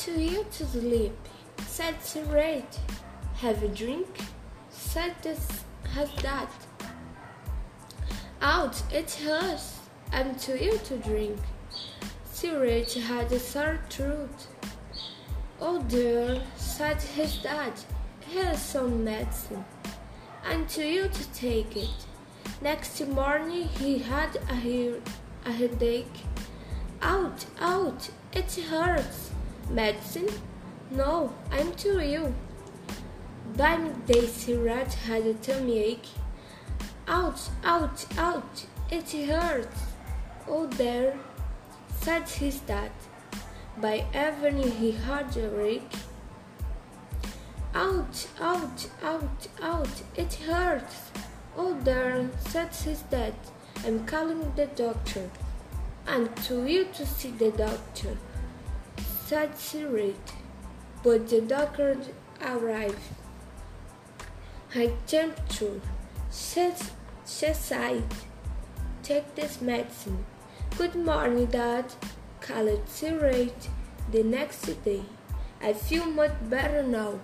too ill to sleep, said Sirate. Have a drink? said this, has that. Out, it hurts. I'm too ill to drink. Sirate had a sore throat. Oh dear, said his dad. Here's some medicine. I'm too ill to take it. Next morning he had a, he- a headache. Out, out, it hurts. Medicine? No, I'm too ill. By midday, Sirat had a tummy ache. Ouch, ouch, ouch, it hurts. Oh, there, said his dad. By evening, he had a ache. Ouch, ouch, ouch, ouch, it hurts. Oh, there, said his dad. I'm calling the doctor. I'm too ill to see the doctor, Sirat. But the doctor arrived. High temperature, she, she sighed. Take this medicine. Good morning, Dad, called Sirat the next day. I feel much better now.